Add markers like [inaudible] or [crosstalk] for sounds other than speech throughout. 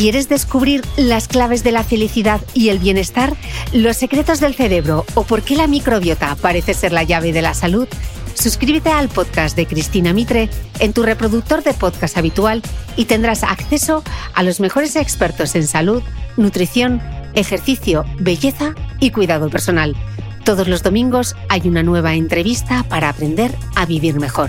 ¿Quieres descubrir las claves de la felicidad y el bienestar? ¿Los secretos del cerebro o por qué la microbiota parece ser la llave de la salud? Suscríbete al podcast de Cristina Mitre en tu reproductor de podcast habitual y tendrás acceso a los mejores expertos en salud, nutrición, ejercicio, belleza y cuidado personal. Todos los domingos hay una nueva entrevista para aprender a vivir mejor.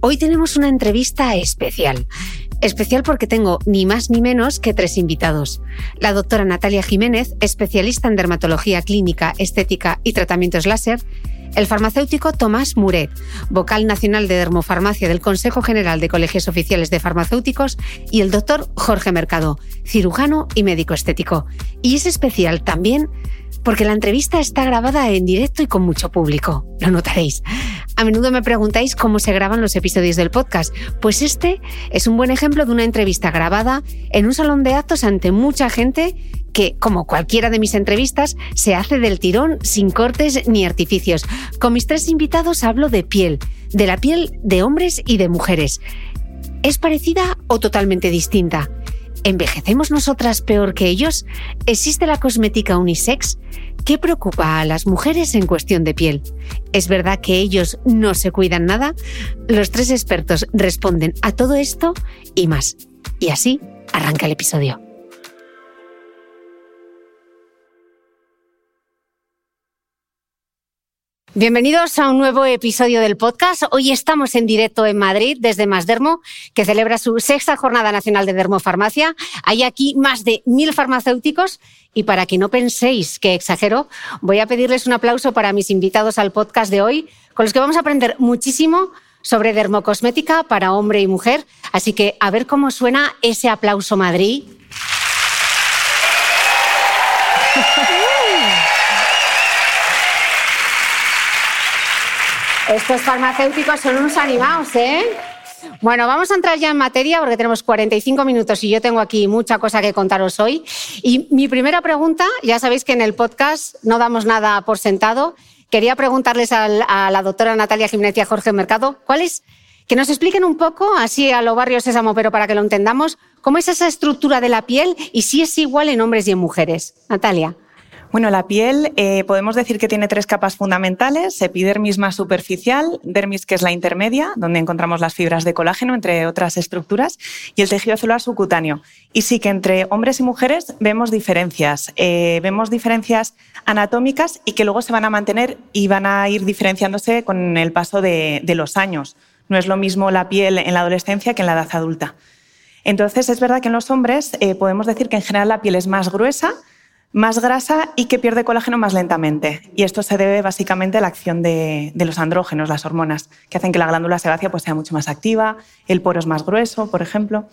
Hoy tenemos una entrevista especial. Especial porque tengo ni más ni menos que tres invitados. La doctora Natalia Jiménez, especialista en dermatología clínica, estética y tratamientos láser. El farmacéutico Tomás Muret, vocal nacional de dermofarmacia del Consejo General de Colegios Oficiales de Farmacéuticos. Y el doctor Jorge Mercado, cirujano y médico estético. Y es especial también porque la entrevista está grabada en directo y con mucho público. Lo notaréis. A menudo me preguntáis cómo se graban los episodios del podcast. Pues este es un buen ejemplo de una entrevista grabada en un salón de actos ante mucha gente que, como cualquiera de mis entrevistas, se hace del tirón sin cortes ni artificios. Con mis tres invitados hablo de piel, de la piel de hombres y de mujeres. ¿Es parecida o totalmente distinta? ¿Envejecemos nosotras peor que ellos? ¿Existe la cosmética unisex? ¿Qué preocupa a las mujeres en cuestión de piel? ¿Es verdad que ellos no se cuidan nada? Los tres expertos responden a todo esto y más. Y así arranca el episodio. Bienvenidos a un nuevo episodio del podcast. Hoy estamos en directo en Madrid desde Masdermo, que celebra su sexta Jornada Nacional de Dermofarmacia. Hay aquí más de mil farmacéuticos y para que no penséis que exagero, voy a pedirles un aplauso para mis invitados al podcast de hoy, con los que vamos a aprender muchísimo sobre dermocosmética para hombre y mujer. Así que a ver cómo suena ese aplauso Madrid. [laughs] Estos farmacéuticos son unos animados, ¿eh? Bueno, vamos a entrar ya en materia porque tenemos 45 minutos y yo tengo aquí mucha cosa que contaros hoy. Y mi primera pregunta, ya sabéis que en el podcast no damos nada por sentado. Quería preguntarles a la doctora Natalia Jiménez y a Jorge Mercado, ¿cuál es? Que nos expliquen un poco, así a lo barrio sésamo, pero para que lo entendamos, cómo es esa estructura de la piel y si es igual en hombres y en mujeres. Natalia. Bueno, la piel eh, podemos decir que tiene tres capas fundamentales, epidermis más superficial, dermis que es la intermedia, donde encontramos las fibras de colágeno, entre otras estructuras, y el tejido celular subcutáneo. Y sí que entre hombres y mujeres vemos diferencias, eh, vemos diferencias anatómicas y que luego se van a mantener y van a ir diferenciándose con el paso de, los años. No es lo mismo la piel en la adolescencia que en la edad adulta. Entonces, es verdad que en los hombres eh, podemos decir que en general la piel es más gruesa, más grasa y que pierde colágeno más lentamente. Y esto se debe básicamente a la acción de, los andrógenos, las hormonas, que hacen que la glándula sebácea pues, sea mucho más activa, el poro es más grueso, por ejemplo.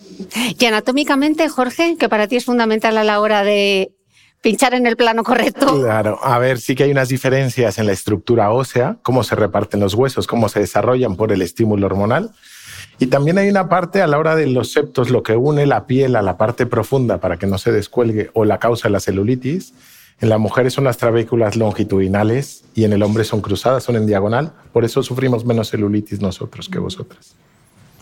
Y anatómicamente, Jorge, que para ti es fundamental a la hora de pinchar en el plano correcto. Claro, a ver, sí que hay unas diferencias en la estructura ósea, cómo se reparten los huesos, cómo se desarrollan por el estímulo hormonal. Y también hay una parte a la hora de los septos, lo que une la piel a la parte profunda para que no se descuelgue o la causa de la celulitis. En la mujer son las trabéculas longitudinales y en el hombre son cruzadas, son en diagonal. Por eso sufrimos menos celulitis nosotros que vosotras.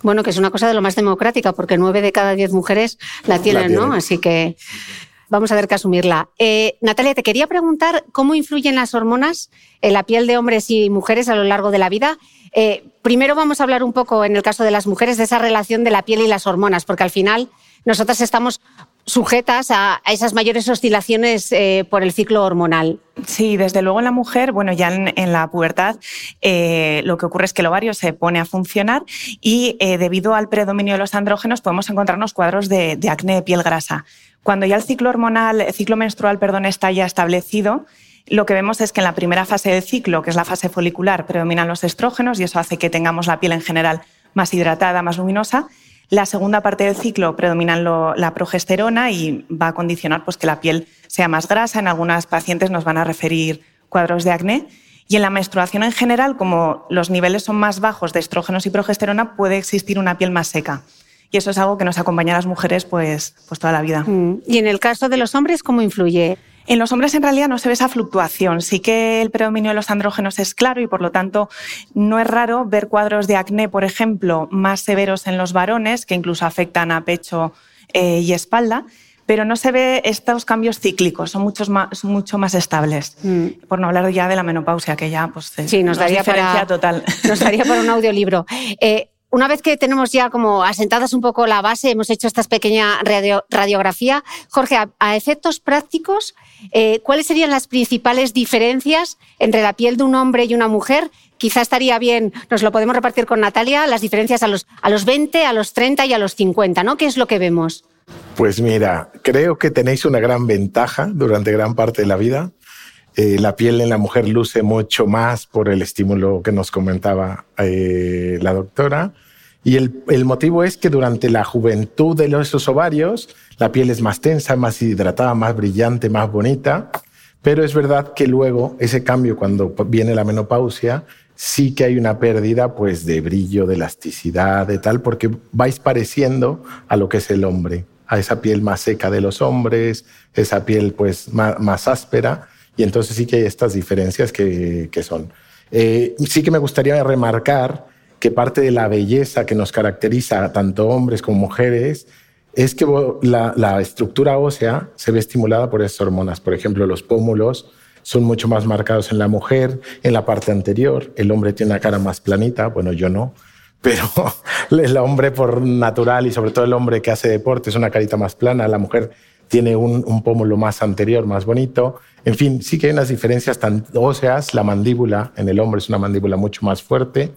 Bueno, que es una cosa de lo más democrática, porque nueve de cada diez mujeres la tienen, ¿no? Así que vamos a ver que asumirla. Eh, Natalia, te quería preguntar cómo influyen las hormonas en la piel de hombres y mujeres a lo largo de la vida eh, primero vamos a hablar un poco, en el caso de las mujeres, de esa relación de la piel y las hormonas, porque al final nosotras estamos sujetas a, esas mayores oscilaciones eh, por el ciclo hormonal. Sí, desde luego en la mujer, bueno, ya en, la pubertad eh, lo que ocurre es que el ovario se pone a funcionar y debido al predominio de los andrógenos podemos encontrarnos cuadros de, de acné de piel grasa. Cuando ya el ciclo hormonal, el ciclo menstrual, perdón, está ya establecido, lo que vemos es que en la primera fase del ciclo, que es la fase folicular, predominan los estrógenos y eso hace que tengamos la piel en general más hidratada, más luminosa. La segunda parte del ciclo predominan la progesterona y va a condicionar pues, que la piel sea más grasa. En algunas pacientes nos van a referir cuadros de acné. Y en la menstruación en general, como los niveles son más bajos de estrógenos y progesterona, puede existir una piel más seca. Y eso es algo que nos acompaña a las mujeres pues, pues toda la vida. Mm. ¿Y en el caso de los hombres, cómo influye? En los hombres en realidad no se ve esa fluctuación. Sí que el predominio de los andrógenos es claro y por lo tanto no es raro ver cuadros de acné, por ejemplo, más severos en los varones, que incluso afectan a pecho eh, y espalda. Pero no se ve estos cambios cíclicos, son, muchos más, mucho más estables. Mm. Por no hablar ya de la menopausia, que ya pues, sí, nos daría para, total. Nos daría para un audiolibro. Eh, [laughs] una vez que tenemos ya como asentadas un poco la base, hemos hecho esta pequeña radiografía. Jorge, a, efectos prácticos, eh, ¿cuáles serían las principales diferencias entre la piel de un hombre y una mujer? Quizá estaría bien, nos lo podemos repartir con Natalia, las diferencias a los, a los 20, a los 30 y a los 50, ¿no? ¿Qué es lo que vemos? Pues mira, creo que tenéis una gran ventaja durante gran parte de la vida. Eh, la piel en la mujer luce mucho más por el estímulo que nos comentaba eh, la doctora. Y el, motivo es que durante la juventud de esos ovarios, la piel es más tensa, más hidratada, más brillante, más bonita. Pero es verdad que luego ese cambio, cuando viene la menopausia, sí que hay una pérdida pues, de brillo, de elasticidad, de tal, porque vais pareciendo a lo que es el hombre, a esa piel más seca de los hombres, esa piel pues, más, áspera. Y entonces sí que hay estas diferencias que, son. Eh, sí que me gustaría remarcar que parte de la belleza que nos caracteriza tanto hombres como mujeres es que la, estructura ósea se ve estimulada por esas hormonas. Por ejemplo, los pómulos son mucho más marcados en la mujer, en la parte anterior. El hombre tiene una cara más planita, bueno, yo no, pero [laughs] el hombre por natural y sobre todo el hombre que hace deporte es una carita más plana, la mujer tiene un, pómulo más anterior, más bonito. En fin, sí que hay unas diferencias tan óseas. La mandíbula en el hombre es una mandíbula mucho más fuerte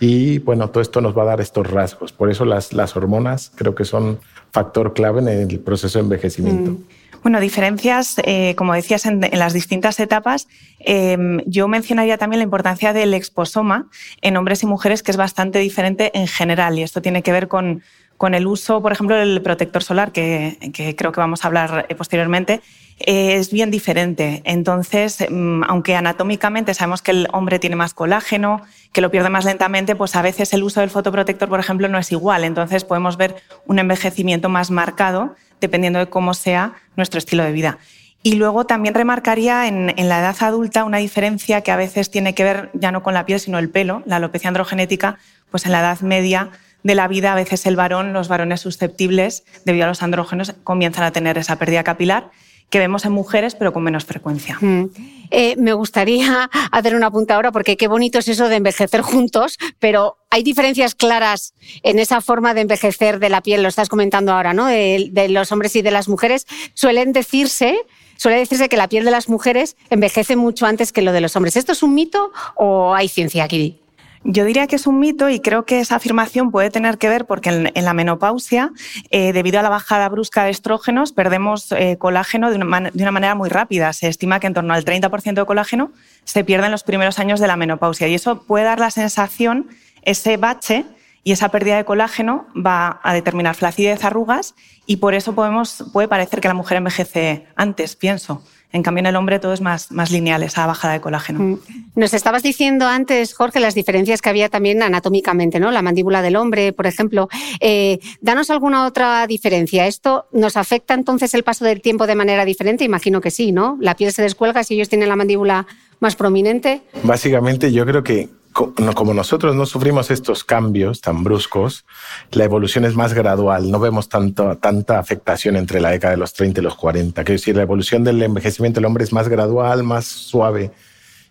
y bueno, todo esto nos va a dar estos rasgos. Por eso las, las hormonas creo que son factor clave en el proceso de envejecimiento. Mm. Bueno, diferencias, eh, como decías, en, las distintas etapas. Em, yo mencionaría también la importancia del exposoma en hombres y mujeres, que es bastante diferente en general. Y esto tiene que ver con, con el uso, por ejemplo, del protector solar, que, creo que vamos a hablar eh, posteriormente, es bien diferente. Entonces, mm, aunque anatómicamente sabemos que el hombre tiene más colágeno, que lo pierde más lentamente, pues a veces el uso del fotoprotector, por ejemplo, no es igual. Entonces podemos ver un envejecimiento más marcado dependiendo de cómo sea nuestro estilo de vida. Y luego también remarcaría en, la edad adulta una diferencia que a veces tiene que ver ya no con la piel, sino el pelo, la alopecia androgenética, pues en la edad media de la vida a veces el varón, los varones susceptibles debido a los andrógenos, comienzan a tener esa pérdida capilar que vemos en mujeres, pero con menos frecuencia. Mm. Eh, me gustaría [laughs] hacer una punta ahora, porque qué bonito es eso de envejecer juntos, pero hay diferencias claras en esa forma de envejecer de la piel, lo estás comentando ahora, ¿no? De, los hombres y de las mujeres. Suelen decirse decirse que la piel de las mujeres envejece mucho antes que lo de los hombres. ¿Esto es un mito o hay ciencia aquí? Yo diría que es un mito y creo que esa afirmación puede tener que ver porque en, la menopausia, eh, debido a la bajada brusca de estrógenos, perdemos eh, colágeno de una, manera muy rápida. Se estima que en torno al 30% de colágeno se pierde en los primeros años de la menopausia y eso puede dar la sensación, ese bache, y esa pérdida de colágeno va a determinar flacidez, arrugas y por eso podemos, puede parecer que la mujer envejece antes, pienso. En cambio, en el hombre todo es más, más lineal, esa bajada de colágeno. Mm. Nos estabas diciendo antes, Jorge, las diferencias que había también anatómicamente, ¿no? La mandíbula del hombre, por ejemplo. Eh, danos alguna otra diferencia. ¿Esto nos afecta entonces el paso del tiempo de manera diferente? Imagino que sí, ¿no? La piel se descuelga si ellos tienen la mandíbula más prominente. Básicamente, yo creo que como nosotros no sufrimos estos cambios tan bruscos, la evolución es más gradual. No vemos tanta afectación entre la década de los 30 y los 40. Quiero decir, la evolución del envejecimiento del hombre es más gradual, más suave.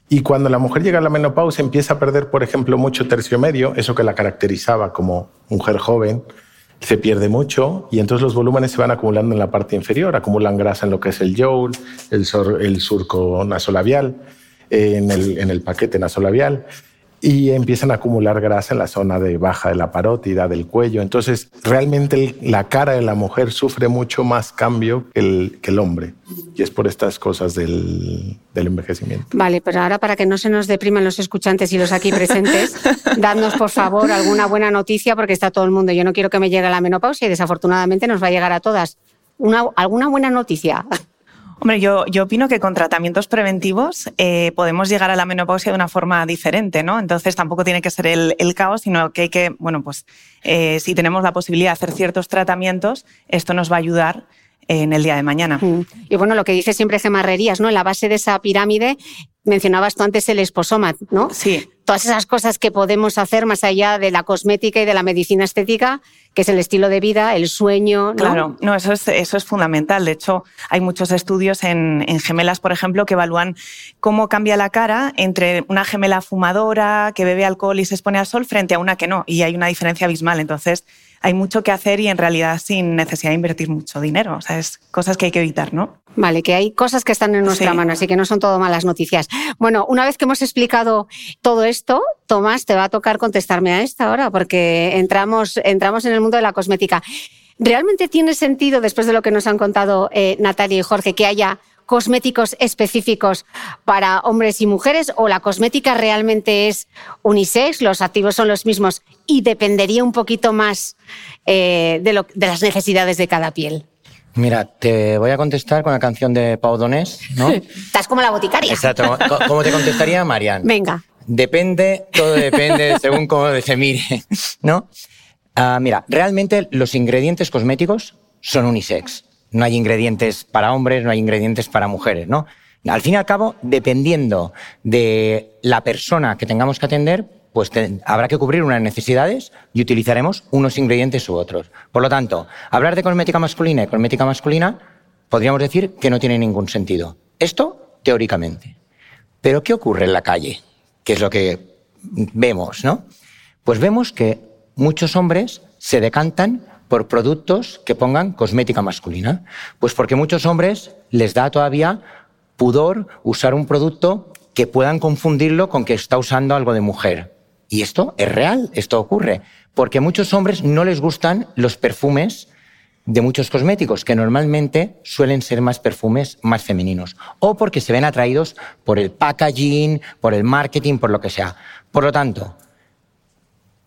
Y cuando la mujer llega a la menopausia, empieza a perder, por ejemplo, mucho tercio medio, eso que la caracterizaba como mujer joven, se pierde mucho y entonces los volúmenes se van acumulando en la parte inferior, acumulan grasa en lo que es el el, el surco nasolabial, en el, en el paquete nasolabial y empiezan a acumular grasa en la zona de baja de la parótida, del cuello. Entonces, realmente la cara de la mujer sufre mucho más cambio que el, hombre. Y es por estas cosas del, del, envejecimiento. Vale, pero ahora para que no se nos depriman los escuchantes y los aquí presentes, dadnos por favor alguna buena noticia porque está todo el mundo. Yo no quiero que me llegue la menopausia y desafortunadamente nos va a llegar a todas. Una, ¿Alguna buena noticia? Hombre, yo, opino que con tratamientos preventivos eh, podemos llegar a la menopausia de una forma diferente, ¿no? Entonces tampoco tiene que ser el, caos, sino que hay que, bueno, pues eh, si tenemos la posibilidad de hacer ciertos tratamientos, esto nos va a ayudar en el día de mañana. Mm. Y bueno, lo que dice siempre Gemarrerías, ¿no? En la base de esa pirámide mencionabas tú antes el esposoma, ¿no? Sí. Todas esas cosas que podemos hacer más allá de la cosmética y de la medicina estética, que es el estilo de vida, el sueño. ¿no? Claro, no, eso es, eso es fundamental. De hecho, hay muchos estudios en, en, gemelas, por ejemplo, que evalúan cómo cambia la cara entre una gemela fumadora que bebe alcohol y se expone al sol frente a una que no. Y hay una diferencia abismal. Entonces, hay mucho que hacer y en realidad sin necesidad de invertir mucho dinero. O sea, es cosas que hay que evitar, ¿no? Vale, que hay cosas que están en nuestra mano, así que no son todo malas noticias. Bueno, una vez que hemos explicado todo esto, Tomás, te va a tocar contestarme a esta hora, porque entramos, entramos en el mundo de la cosmética. ¿Realmente tiene sentido, después de lo que nos han contado eh, Natalia y Jorge, que haya cosméticos específicos para hombres y mujeres o la cosmética realmente es unisex, los activos son los mismos y dependería un poquito más eh, de, lo, de las necesidades de cada piel? Mira, te voy a contestar con la canción de Pau Donés, ¿no? [laughs] Estás como la boticaria. Exacto. ¿Cómo te contestaría Marian? Venga. Depende, todo depende según cómo se mire, ¿no? Uh, mira, realmente los ingredientes cosméticos son unisex. No hay ingredientes para hombres, no hay ingredientes para mujeres, ¿no? Al fin y al cabo, dependiendo de la persona que tengamos que atender, pues habrá que cubrir unas necesidades y utilizaremos unos ingredientes u otros. Por lo tanto, hablar de cosmética masculina y cosmética masculina podríamos decir que no tiene ningún sentido. Esto teóricamente. Pero ¿qué ocurre en la calle? Que es lo que vemos, ¿no? Pues vemos que muchos hombres se decantan por productos que pongan cosmética masculina. Pues porque muchos hombres les da todavía pudor usar un producto que puedan confundirlo con que está usando algo de mujer. Y esto es real, esto ocurre. Porque a muchos hombres no les gustan los perfumes de muchos cosméticos, que normalmente suelen ser más perfumes más femeninos. O porque se ven atraídos por el packaging, por el marketing, por lo que sea. Por lo tanto,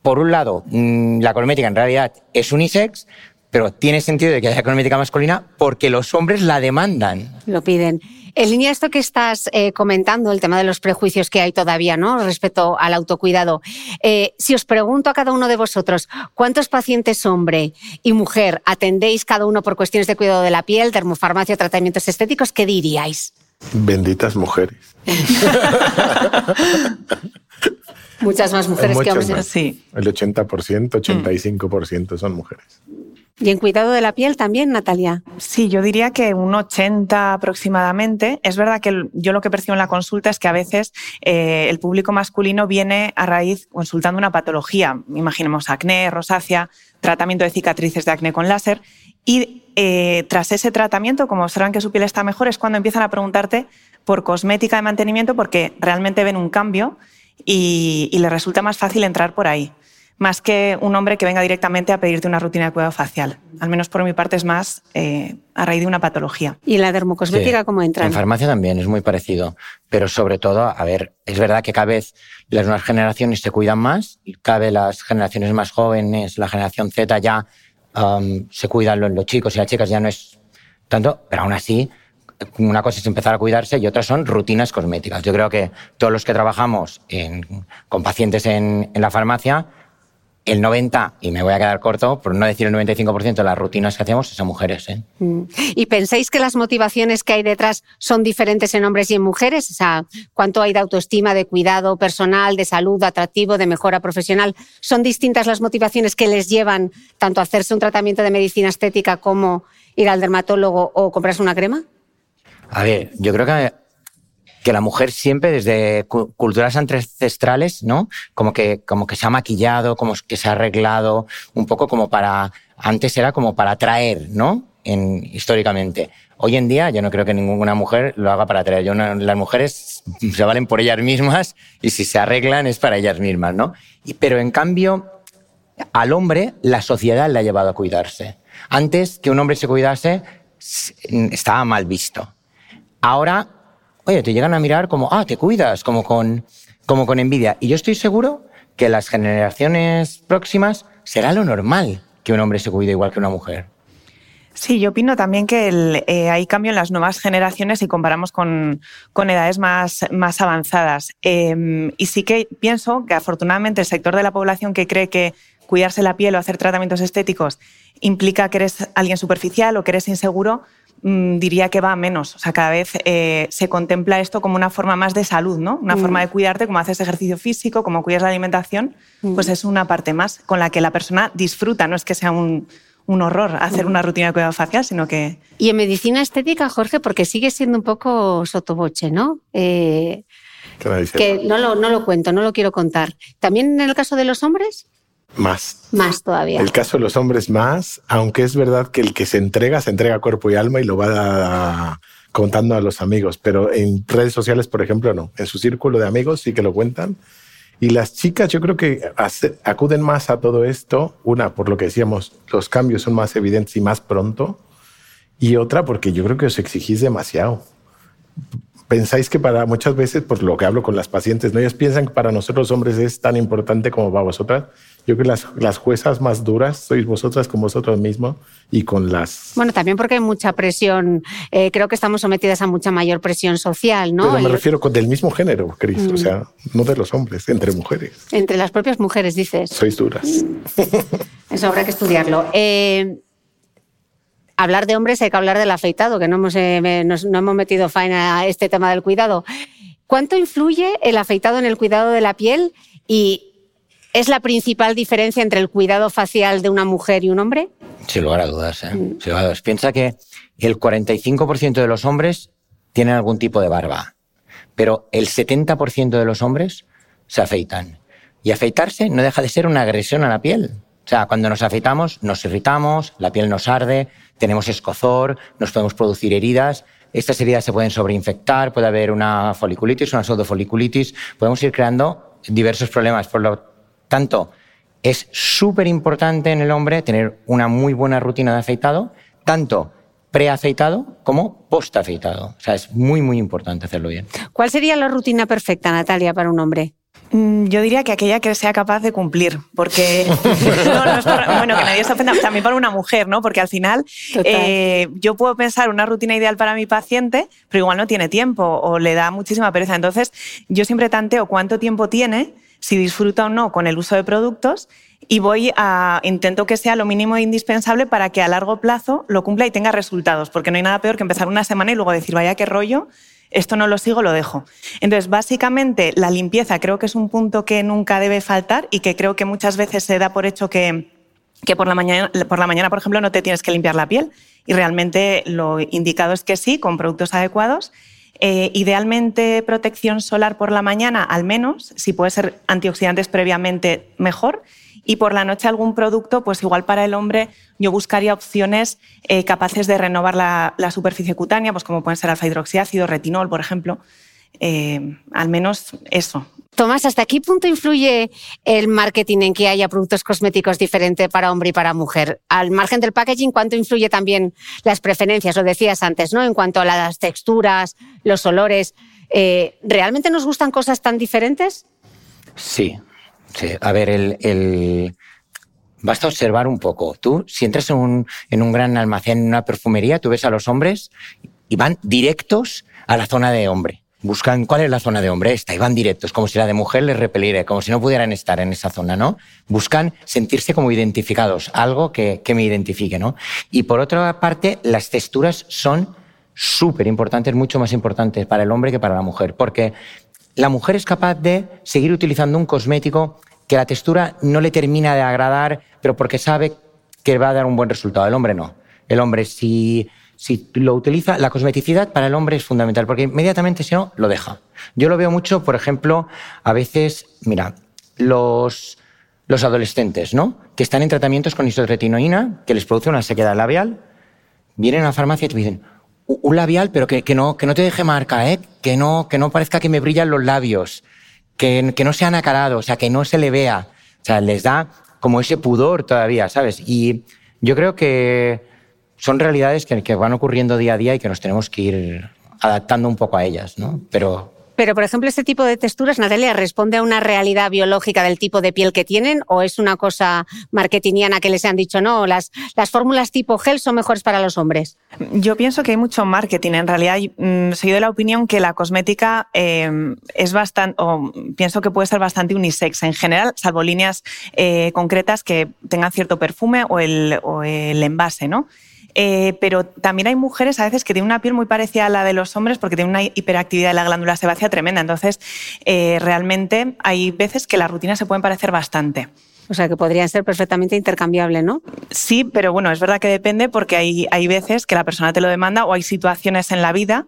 por un lado, mm, la cosmética en realidad es unisex, pero tiene sentido de que haya cosmética masculina porque los hombres la demandan. Lo piden. En línea esto que estás eh, comentando, el tema de los prejuicios que hay todavía, ¿no? Respecto al autocuidado. Eh, si os pregunto a cada uno de vosotros, ¿cuántos pacientes hombre y mujer atendéis cada uno por cuestiones de cuidado de la piel, termofarmacia, tratamientos estéticos? ¿Qué diríais? Benditas mujeres. [laughs] Muchas más mujeres que hombres. Sí. El 80%, 85% son mujeres. ¿Y en cuidado de la piel también, Natalia? Sí, yo diría que un 80 aproximadamente. Es verdad que yo lo que percibo en la consulta es que a veces eh, el público masculino viene a raíz consultando una patología. Imaginemos acné, rosácea, tratamiento de cicatrices de acné con láser. Y eh, tras ese tratamiento, como observan que su piel está mejor, es cuando empiezan a preguntarte por cosmética de mantenimiento porque realmente ven un cambio y, y les resulta más fácil entrar por ahí más que un hombre que venga directamente a pedirte una rutina de cuidado facial. Al menos por mi parte es más eh, a raíz de una patología. ¿Y la dermocosmética cómo entra? En farmacia también es muy parecido, pero sobre todo, a ver, es verdad que cada vez las nuevas generaciones se cuidan más, y cada vez las generaciones más jóvenes, la generación Z ya um, se cuidan los, los chicos y las chicas ya no es tanto, pero aún así una cosa es empezar a cuidarse y otras son rutinas cosméticas. Yo creo que todos los que trabajamos con pacientes en, la farmacia el 90, y me voy a quedar corto, por no decir el 95% de las rutinas que hacemos a mujeres. ¿eh? Mm. ¿Y pensáis que las motivaciones que hay detrás son diferentes en hombres y en mujeres? O sea, ¿cuánto hay de autoestima, de cuidado personal, de salud, atractivo, de mejora profesional? ¿Son distintas las motivaciones que les llevan tanto a hacerse un tratamiento de medicina estética como ir al dermatólogo o comprarse una crema? A ver, yo creo que que la mujer siempre desde culturas ancestrales, ¿no? Como que, como que se ha maquillado, como que se ha arreglado, un poco como para, antes era como para atraer, ¿no? En, históricamente. Hoy en día yo no creo que ninguna mujer lo haga para atraer. Yo las mujeres se valen por ellas mismas y si se arreglan es para ellas mismas, ¿no? Y, pero en cambio, al hombre la sociedad le ha llevado a cuidarse. Antes que un hombre se cuidase, estaba mal visto. Ahora oye, te llegan a mirar como, ah, te cuidas, como con, como con envidia. Y yo estoy seguro que las generaciones próximas será lo normal que un hombre se cuide igual que una mujer. Sí, yo opino también que eh, hay cambio en las nuevas generaciones si comparamos con, con edades más, más avanzadas. Eh, y sí que pienso que afortunadamente el sector de la población que cree que cuidarse la piel o hacer tratamientos estéticos implica que eres alguien superficial o que eres inseguro, Mm, diría que va a menos. O sea, cada vez eh, se contempla esto como una forma más de salud, ¿no? Una forma de mm. cuidarte, como haces ejercicio físico, como cuidas la alimentación, pues mm. es una parte más con la que la persona disfruta, no es que sea un, horror hacer una rutina de cuidado facial, sino que... Y en medicina estética, Jorge, porque sigue siendo un poco sotoboche, ¿no? Eh, que no lo, no lo cuento, no lo quiero contar. ¿También en el caso de los hombres? Más. Más todavía. El caso de los hombres más, aunque es verdad que el que se entrega, se entrega cuerpo y alma y lo va contando a los amigos, pero en redes sociales, por ejemplo, no. En su círculo de amigos sí que lo cuentan. Y las chicas yo creo que acuden más a todo esto, una, por lo que decíamos, los cambios son más evidentes y más pronto, y otra, porque yo creo que os exigís demasiado pensáis que para muchas veces, por lo que hablo con las pacientes, ¿no? ellas piensan que para nosotros los hombres es tan importante como para vosotras. Yo creo que las, las juezas más duras sois vosotras con vosotros mismos y con las... Bueno, también porque hay mucha presión, eh, creo que estamos sometidas a mucha mayor presión social, ¿no? Pero me refiero con del mismo género, Cris, o sea, no de los hombres, entre mujeres. Entre las propias mujeres, dices. Sois duras. [laughs] Eso habrá que estudiarlo. Eh, hablar de hombres hay que hablar del afeitado, que no hemos, eh, no hemos metido faena a este tema del cuidado. ¿Cuánto influye el afeitado en el cuidado de la piel y es la principal diferencia entre el cuidado facial de una mujer y un hombre? Sin lugar a dudas. ¿eh? Mm. Sin lugar a dudas. Piensa que el 45% de los hombres tienen algún tipo de barba, pero el 70% de los hombres se afeitan. Y afeitarse no deja de ser una agresión a la piel. O sea, cuando nos afeitamos, nos irritamos, la piel nos arde, tenemos escozor, nos podemos producir heridas. Estas heridas se pueden sobreinfectar, puede haber una foliculitis, una pseudofoliculitis, podemos ir creando diversos problemas. Por lo tanto, es súper importante en el hombre tener una muy buena rutina de afeitado, tanto preafeitado como postafeitado. O sea, es muy, muy importante hacerlo bien. ¿Cuál sería la rutina perfecta, Natalia, para un hombre? Mm, yo diría que aquella que sea capaz de cumplir, porque [laughs] no, no es bueno, que nadie se ofenda, también para una mujer, ¿no? Porque al final eh, yo puedo pensar una rutina ideal para mi paciente, pero igual no tiene tiempo o le da muchísima pereza. Entonces, yo siempre tanteo cuánto tiempo tiene, si disfruta o no con el uso de productos y voy a intento que sea lo mínimo indispensable para que a largo plazo lo cumpla y tenga resultados, porque no hay nada peor que empezar una semana y luego decir, vaya qué rollo, esto no lo sigo, lo dejo. Entonces, básicamente, la limpieza creo que es un punto que nunca debe faltar y que creo que muchas veces se da por hecho que que por la, mañana, por la mañana, por ejemplo, no te tienes que limpiar la piel y realmente lo indicado es que sí, con productos adecuados. Eh, idealmente protección solar por la mañana, al menos, si puede ser antioxidantes previamente, mejor. Y por la noche algún producto, pues igual para el hombre yo buscaría opciones eh, capaces de renovar la, superficie cutánea, pues como pueden ser alfa hidroxiácido, retinol, por ejemplo. Eh, al menos eso, Tomás, ¿hasta qué punto influye el marketing en que haya productos cosméticos diferentes para hombre y para mujer? Al margen del packaging, ¿cuánto influye también las preferencias? Lo decías antes, ¿no? En cuanto a las texturas, los olores. Eh, ¿Realmente nos gustan cosas tan diferentes? Sí. sí. A ver, el, basta observar un poco. Tú, si entras en un, en un gran almacén, en una perfumería, tú ves a los hombres y van directos a la zona de hombre buscan cuál es la zona de hombre esta y van directos, como si la de mujer les repeliera, como si no pudieran estar en esa zona, ¿no? Buscan sentirse como identificados, algo que, que me identifique, ¿no? Y por otra parte, las texturas son súper importantes, mucho más importantes para el hombre que para la mujer, porque la mujer es capaz de seguir utilizando un cosmético que la textura no le termina de agradar, pero porque sabe que va a dar un buen resultado. El hombre no. El hombre, si si lo utiliza, la cosmeticidad para el hombre es fundamental, porque inmediatamente si no, lo deja. Yo lo veo mucho, por ejemplo, a veces, mira, los, los adolescentes, ¿no? Que están en tratamientos con isotretinoína, que les produce una sequedad labial, vienen a la farmacia y te dicen, un labial, pero que, que, no, que no te deje marca, ¿eh? Que no, que no parezca que me brillan los labios, que, que no sea nacarado, o sea, que no se le vea. O sea, les da como ese pudor todavía, ¿sabes? Y yo creo que son realidades que, van ocurriendo día a día y que nos tenemos que ir adaptando un poco a ellas, ¿no? Pero pero, por ejemplo, este tipo de texturas, Natalia, ¿responde a una realidad biológica del tipo de piel que tienen o es una cosa marketingiana que les han dicho, no, las, las fórmulas tipo gel son mejores para los hombres? Yo pienso que hay mucho marketing. En realidad, mm, soy de la opinión que la cosmética eh, es bastante, o pienso que puede ser bastante unisex en general, salvo líneas eh, concretas que tengan cierto perfume o el, o el envase, ¿no? Eh, pero también hay mujeres a veces que tienen una piel muy parecida a la de los hombres porque tienen una hiperactividad de la glándula sebácea tremenda. Entonces, eh, realmente hay veces que las rutinas se pueden parecer bastante. O sea, que podrían ser perfectamente intercambiables, ¿no? Sí, pero bueno, es verdad que depende porque hay, hay veces que la persona te lo demanda o hay situaciones en la vida,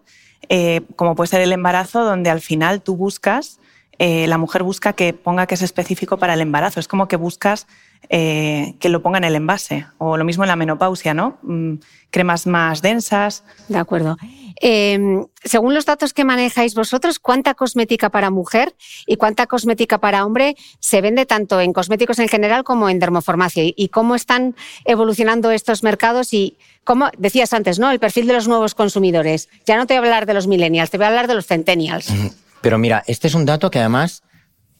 eh, como puede ser el embarazo, donde al final tú buscas, la mujer busca que ponga que es específico para el embarazo. Es como que buscas eh, que lo ponga en el envase. O lo mismo en la menopausia, ¿no? Mm, cremas más densas. De acuerdo. Em, según los datos que manejáis vosotros, ¿cuánta cosmética para mujer y cuánta cosmética para hombre se vende tanto en cosméticos en general como en dermoformacia? ¿Y cómo están evolucionando estos mercados? Y cómo, decías antes, ¿no? El perfil de los nuevos consumidores. Ya no te voy a hablar de los millennials, te voy a hablar de los centennials. Pero mira, este es un dato que además,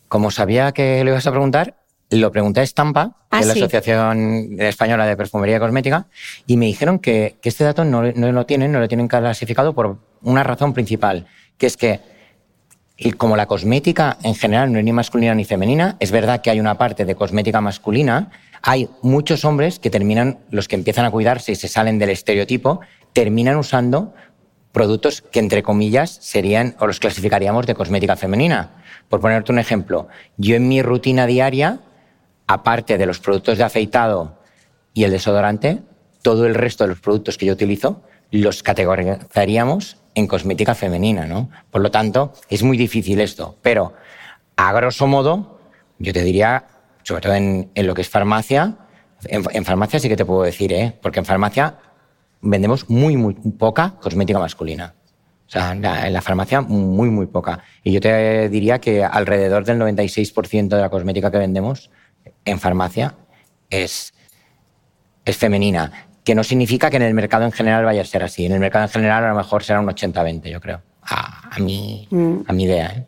como sabía que le ibas a preguntar, lo pregunté a Estampa, ah, de la Asociación Española de Perfumería y Cosmética, y me dijeron que, este dato no, lo tienen, no lo tienen clasificado por una razón principal, que es que como la cosmética en general no es ni masculina ni femenina, es verdad que hay una parte de cosmética masculina, hay muchos hombres que terminan, los que empiezan a cuidarse y se salen del estereotipo, terminan usando productos que entre comillas serían o los clasificaríamos de cosmética femenina. Por ponerte un ejemplo, yo en mi rutina diaria aparte de los productos de afeitado y el desodorante, todo el resto de los productos que yo utilizo los categorizaríamos en cosmética femenina, ¿no? Por lo tanto, es muy difícil esto. Pero, a grosso modo, yo te diría, sobre todo en, lo que es farmacia, en, farmacia sí que te puedo decir, ¿eh? Porque en farmacia vendemos muy, muy poca cosmética masculina. O sea, en la farmacia muy, muy poca. Y yo te diría que alrededor del 96% de la cosmética que vendemos en farmacia es, es femenina, que no significa que en el mercado en general vaya a ser así. En el mercado en general a lo mejor será un 80-20, yo creo, a, a, mi, mm. a mi idea. ¿eh?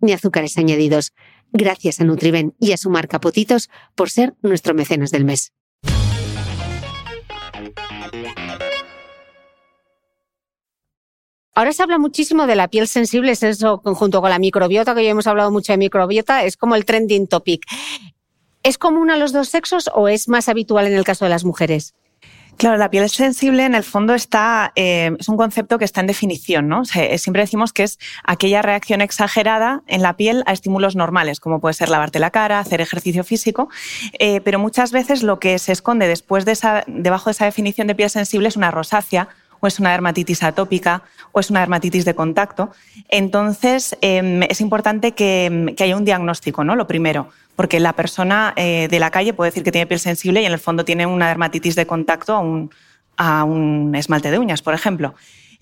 ni azúcares añadidos. Gracias a Nutriben y a su marca Potitos por ser nuestro mecenas del mes. Ahora se habla muchísimo de la piel sensible, es eso junto con la microbiota, que ya hemos hablado mucho de microbiota, es como el trending topic. ¿Es común a los dos sexos o es más habitual en el caso de las mujeres? Claro, la piel sensible en el fondo está, eh, es un concepto que está en definición, ¿no? siempre decimos que es aquella reacción exagerada en la piel a estímulos normales, como puede ser lavarte la cara, hacer ejercicio físico, eh, pero muchas veces lo que se esconde después de esa, debajo de esa definición de piel sensible es una rosácea o es una dermatitis atópica o es una dermatitis de contacto. Entonces, em, es importante que, que, haya un diagnóstico, ¿no? Lo primero, porque la persona eh, de la calle puede decir que tiene piel sensible y en el fondo tiene una dermatitis de contacto a un, esmalte de uñas, por ejemplo.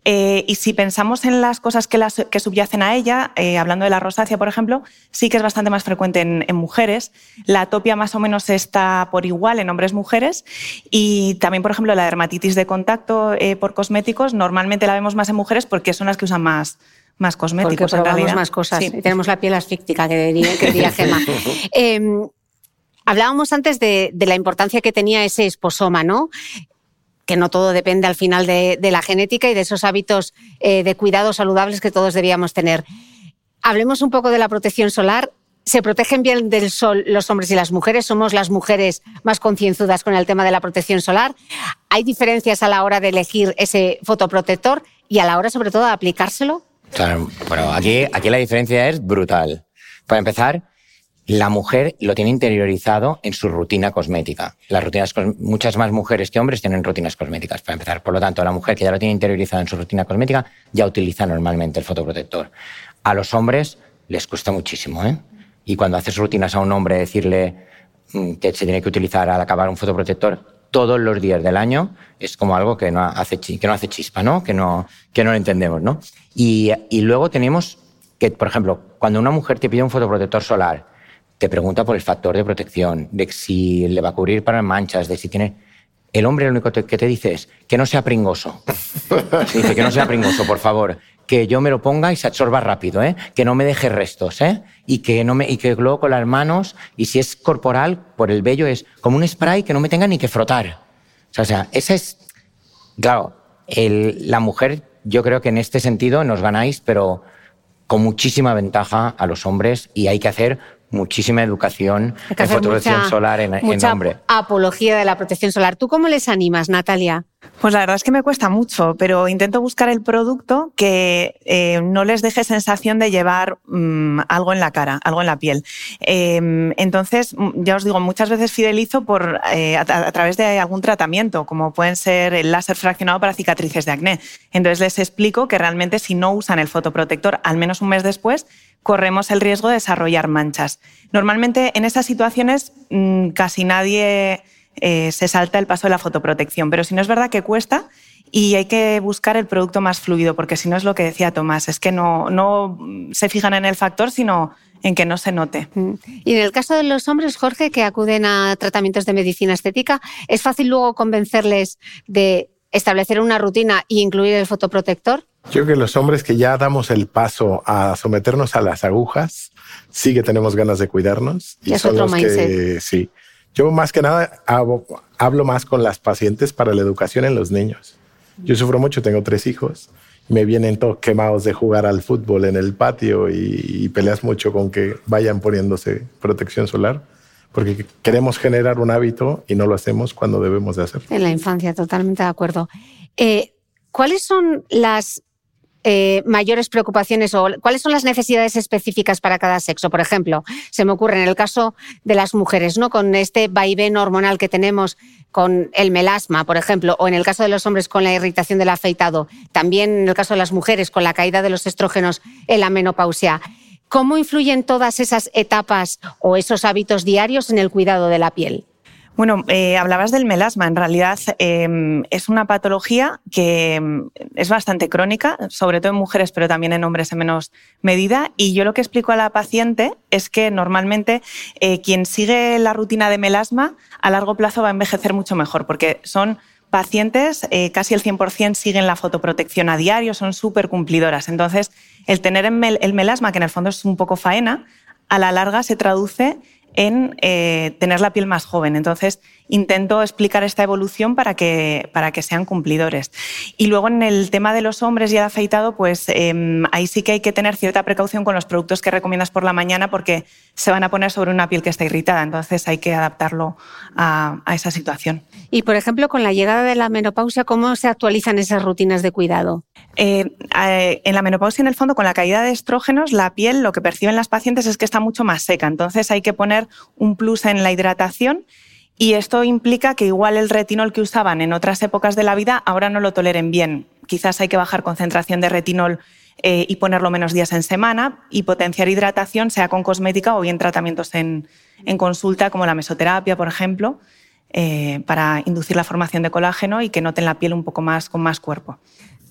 Eh, y si pensamos en las cosas que, subyacen a ella, eh, hablando de la rosácea, por ejemplo, sí que es bastante más frecuente en, mujeres. La atopia más o menos está por igual en hombres-mujeres. Y también, por ejemplo, la dermatitis de contacto por cosméticos, normalmente la vemos más en mujeres porque son las que usan más, más cosméticos. Porque probamos más cosas. Y tenemos la piel asfíctica, que diría, que diría [laughs] Gemma. Em, hablábamos antes de, la importancia que tenía ese esposoma, ¿no? que no todo depende al final de, la genética y de esos hábitos eh, de cuidados saludables que todos debíamos tener. Hablemos un poco de la protección solar. ¿Se protegen bien del sol los hombres y las mujeres? ¿Somos las mujeres más concienzudas con el tema de la protección solar? ¿Hay diferencias a la hora de elegir ese fotoprotector y a la hora, sobre todo, de aplicárselo? Bueno, aquí, aquí la diferencia es brutal. Para empezar, la mujer lo tiene interiorizado en su rutina cosmética. Las rutinas, muchas más mujeres que hombres tienen rutinas cosméticas, para empezar. Por lo tanto, la mujer que ya lo tiene interiorizado en su rutina cosmética ya utiliza normalmente el fotoprotector. A los hombres les cuesta muchísimo, ¿eh? Y cuando haces rutinas a un hombre, decirle mm, que se tiene que utilizar al acabar un fotoprotector todos los días del año es como algo que no hace, que no hace chispa, ¿no? Que, no, que no lo entendemos, ¿no? Y, y luego tenemos que, por ejemplo, cuando una mujer te pide un fotoprotector solar, te pregunta por el factor de protección, de si le va a cubrir para manchas, de si tiene... El hombre lo único que te dice es que no sea pringoso. [laughs] Dice que no sea pringoso, por favor. Que yo me lo ponga y se absorba rápido, ¿eh? Que no me deje restos, ¿eh? Y que, no me, y que luego con las manos, y si es corporal, por el vello es como un spray que no me tenga ni que frotar. O sea, esa es... Claro, el, la mujer yo creo que en este sentido nos ganáis, pero con muchísima ventaja a los hombres y hay que hacer muchísima educación en fotografía solar en, mucha hombre. Apología de la protección solar. ¿Tú cómo les animas, Natalia? Pues la verdad es que me cuesta mucho, pero intento buscar el producto que eh, no les deje sensación de llevar mm, algo en la cara, algo en la piel. Em, entonces, mm, ya os digo, muchas veces fidelizo por, eh, a, través de algún tratamiento, como pueden ser el láser fraccionado para cicatrices de acné. Entonces les explico que realmente si no usan el fotoprotector al menos un mes después, corremos el riesgo de desarrollar manchas. Normalmente en esas situaciones mm, casi nadie eh, se salta el paso de la fotoprotección, pero si no es verdad que cuesta y hay que buscar el producto más fluido, porque si no es lo que decía Tomás, es que no, no se fijan en el factor, sino en que no se note. Mm. Y en el caso de los hombres, Jorge, que acuden a tratamientos de medicina estética, ¿es fácil luego convencerles de establecer una rutina e incluir el fotoprotector? Yo creo que los hombres que ya damos el paso a someternos a las agujas, sí que tenemos ganas de cuidarnos. Y es otro mindset. sí. Yo más que nada hablo más con las pacientes para la educación en los niños. Yo sufro mucho, tengo tres hijos me vienen todos quemados de jugar al fútbol en el patio y, peleas mucho con que vayan poniéndose protección solar porque queremos generar un hábito y no lo hacemos cuando debemos de hacerlo. En la infancia, totalmente de acuerdo. Eh, ¿Cuáles son las eh, mayores preocupaciones o cuáles son las necesidades específicas para cada sexo. Por ejemplo, se me ocurre en el caso de las mujeres, ¿no? Con este vaivén hormonal que tenemos con el melasma, por ejemplo, o en el caso de los hombres con la irritación del afeitado, también en el caso de las mujeres con la caída de los estrógenos en la menopausia. ¿Cómo influyen todas esas etapas o esos hábitos diarios en el cuidado de la piel? Bueno, eh, hablabas del melasma. En realidad em, es una patología que em, es bastante crónica, sobre todo en mujeres, pero también en hombres en menos medida. Y yo lo que explico a la paciente es que normalmente eh, quien sigue la rutina de melasma a largo plazo va a envejecer mucho mejor, porque son pacientes, eh, casi el 100% siguen la fotoprotección a diario, son súper cumplidoras. Entonces, el tener el melasma, que en el fondo es un poco faena, a la larga se traduce en eh, tener la piel más joven. Entonces, intento explicar esta evolución para que, para que sean cumplidores. Y luego en el tema de los hombres y el afeitado, pues em, ahí sí que hay que tener cierta precaución con los productos que recomiendas por la mañana porque se van a poner sobre una piel que está irritada. Entonces hay que adaptarlo a, esa situación. Y, por ejemplo, con la llegada de la menopausia, ¿cómo se actualizan esas rutinas de cuidado? Eh, eh, en la menopausia, en el fondo, con la caída de estrógenos, la piel lo que perciben las pacientes es que está mucho más seca. Entonces hay que poner un plus en la hidratación y esto implica que igual el retinol que usaban en otras épocas de la vida ahora no lo toleren bien. Quizás hay que bajar concentración de retinol eh, y ponerlo menos días en semana y potenciar hidratación, sea con cosmética o bien tratamientos en, consulta, como la mesoterapia, por ejemplo, eh, para inducir la formación de colágeno y que noten la piel un poco más con más cuerpo.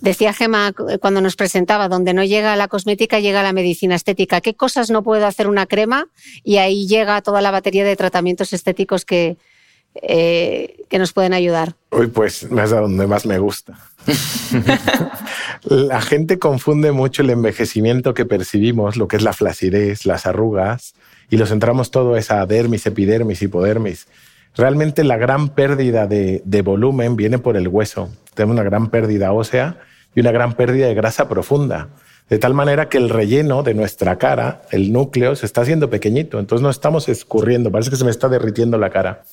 Decía Gema cuando nos presentaba, donde no llega la cosmética, llega la medicina estética. ¿Qué cosas no puede hacer una crema? Y ahí llega toda la batería de tratamientos estéticos que, eh, que nos pueden ayudar. Uy, pues es a donde más me gusta. [laughs] la gente confunde mucho el envejecimiento que percibimos, lo que es la flacidez, las arrugas, y lo centramos todo esa dermis, epidermis, hipodermis. Realmente la gran pérdida de, de volumen viene por el hueso. Tenemos una gran pérdida ósea y una gran pérdida de grasa profunda. De tal manera que el relleno de nuestra cara, el núcleo, se está haciendo pequeñito. Entonces no estamos escurriendo, parece que se me está derritiendo la cara.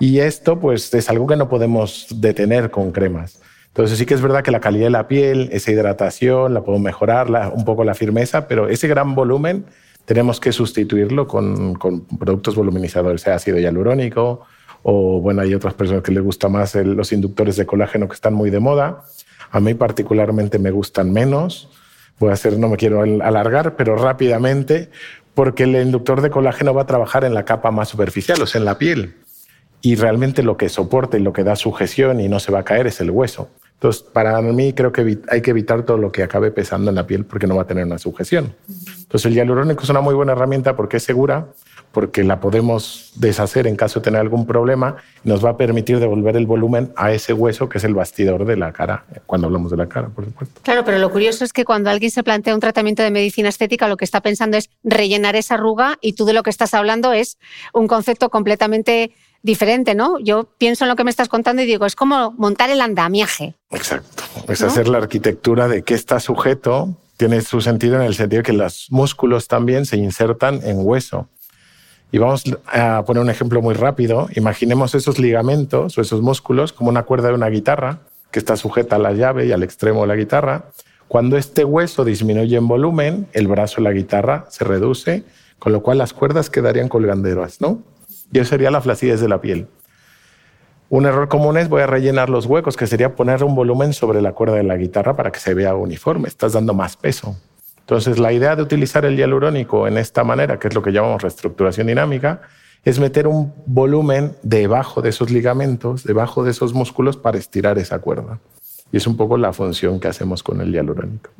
Y esto pues es algo que no podemos detener con cremas. Entonces sí que es verdad que la calidad de la piel, esa hidratación, la podemos mejorar, un poco la firmeza, pero ese gran volumen tenemos que sustituirlo con, productos voluminizadores, sea ácido hialurónico o bueno, hay otras personas que les gusta más los inductores de colágeno que están muy de moda. A mí particularmente me gustan menos. Voy a hacer, no me quiero alargar, pero rápidamente, porque el inductor de colágeno va a trabajar en la capa más superficial, o sea, en la piel y realmente lo que soporta y lo que da sujeción y no se va a caer es el hueso. Entonces, para mí creo que hay que evitar todo lo que acabe pesando en la piel porque no va a tener una sujeción. Entonces, el hialurónico es una muy buena herramienta porque es segura, porque la podemos deshacer en caso de tener algún problema y nos va a permitir devolver el volumen a ese hueso que es el bastidor de la cara, cuando hablamos de la cara, por supuesto. Claro, pero lo curioso es que cuando alguien se plantea un tratamiento de medicina estética, lo que está pensando es rellenar esa arruga y tú de lo que estás hablando es un concepto completamente diferente, ¿no? Yo pienso en lo que me estás contando y digo, es como montar el andamiaje. Exacto. Es hacer la arquitectura de qué está sujeto, tiene su sentido en el sentido de que los músculos también se insertan en hueso. Y vamos a poner un ejemplo muy rápido. Imaginemos esos ligamentos o esos músculos como una cuerda de una guitarra que está sujeta a la llave y al extremo de la guitarra. Cuando este hueso disminuye en volumen, el brazo de la guitarra se reduce, con lo cual las cuerdas quedarían colganderas, ¿no? Y eso sería la flacidez de la piel. Un error común es voy a rellenar los huecos, que sería poner un volumen sobre la cuerda de la guitarra para que se vea uniforme. Estás dando más peso. Entonces, la idea de utilizar el hialurónico en esta manera, que es lo que llamamos reestructuración dinámica, es meter un volumen debajo de esos ligamentos, debajo de esos músculos para estirar esa cuerda. Y es un poco la función que hacemos con el hialurónico.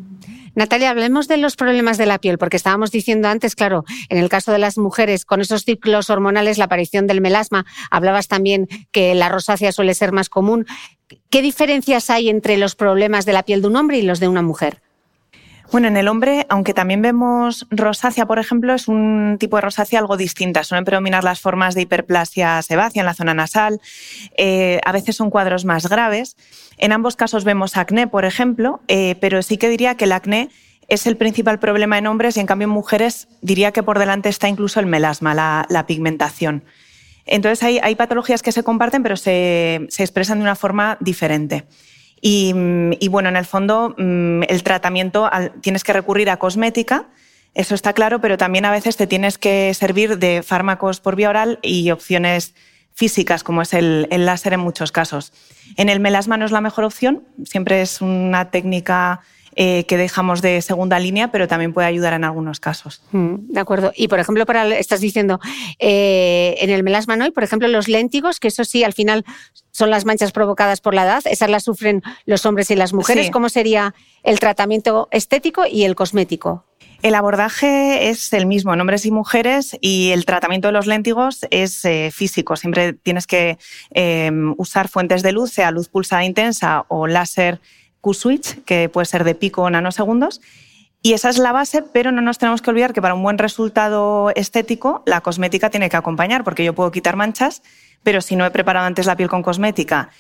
Natalia, hablemos de los problemas de la piel, porque estábamos diciendo antes, claro, en el caso de las mujeres, con esos ciclos hormonales, la aparición del melasma, hablabas también que la rosácea suele ser más común. ¿Qué diferencias hay entre los problemas de la piel de un hombre y los de una mujer? Bueno, en el hombre, aunque también vemos rosácea, por ejemplo, es un tipo de rosácea algo distinta. Suelen predominar las formas de hiperplasia sebácea en la zona nasal. Eh, a veces son cuadros más graves. En ambos casos vemos acné, por ejemplo, eh, pero sí que diría que el acné es el principal problema en hombres y en cambio en mujeres diría que por delante está incluso el melasma, la, pigmentación. Entonces hay, patologías que se comparten pero se expresan de una forma diferente. Y, bueno, en el fondo, mm, el tratamiento tienes que recurrir a cosmética, eso está claro, pero también a veces te tienes que servir de fármacos por vía oral y opciones físicas, como es el, láser en muchos casos. En el melasma no es la mejor opción, siempre es una técnica eh, que dejamos de segunda línea, pero también puede ayudar en algunos casos. Mm, de acuerdo. Y por ejemplo, para estás diciendo eh, en el melasma, ¿no? Y por ejemplo, los léntigos, que eso sí, al final son las manchas provocadas por la edad, esas las sufren los hombres y las mujeres. ¿Cómo sería el tratamiento estético y el cosmético? El abordaje es el mismo en hombres y mujeres y el tratamiento de los léntigos es eh, físico. Siempre tienes que usar fuentes de luz, sea luz pulsada intensa o láser Q-switch, que puede ser de pico o nanosegundos. Y esa es la base, pero no nos tenemos que olvidar que para un buen resultado estético la cosmética tiene que acompañar, porque yo puedo quitar manchas pero si no he preparado antes la piel con cosmética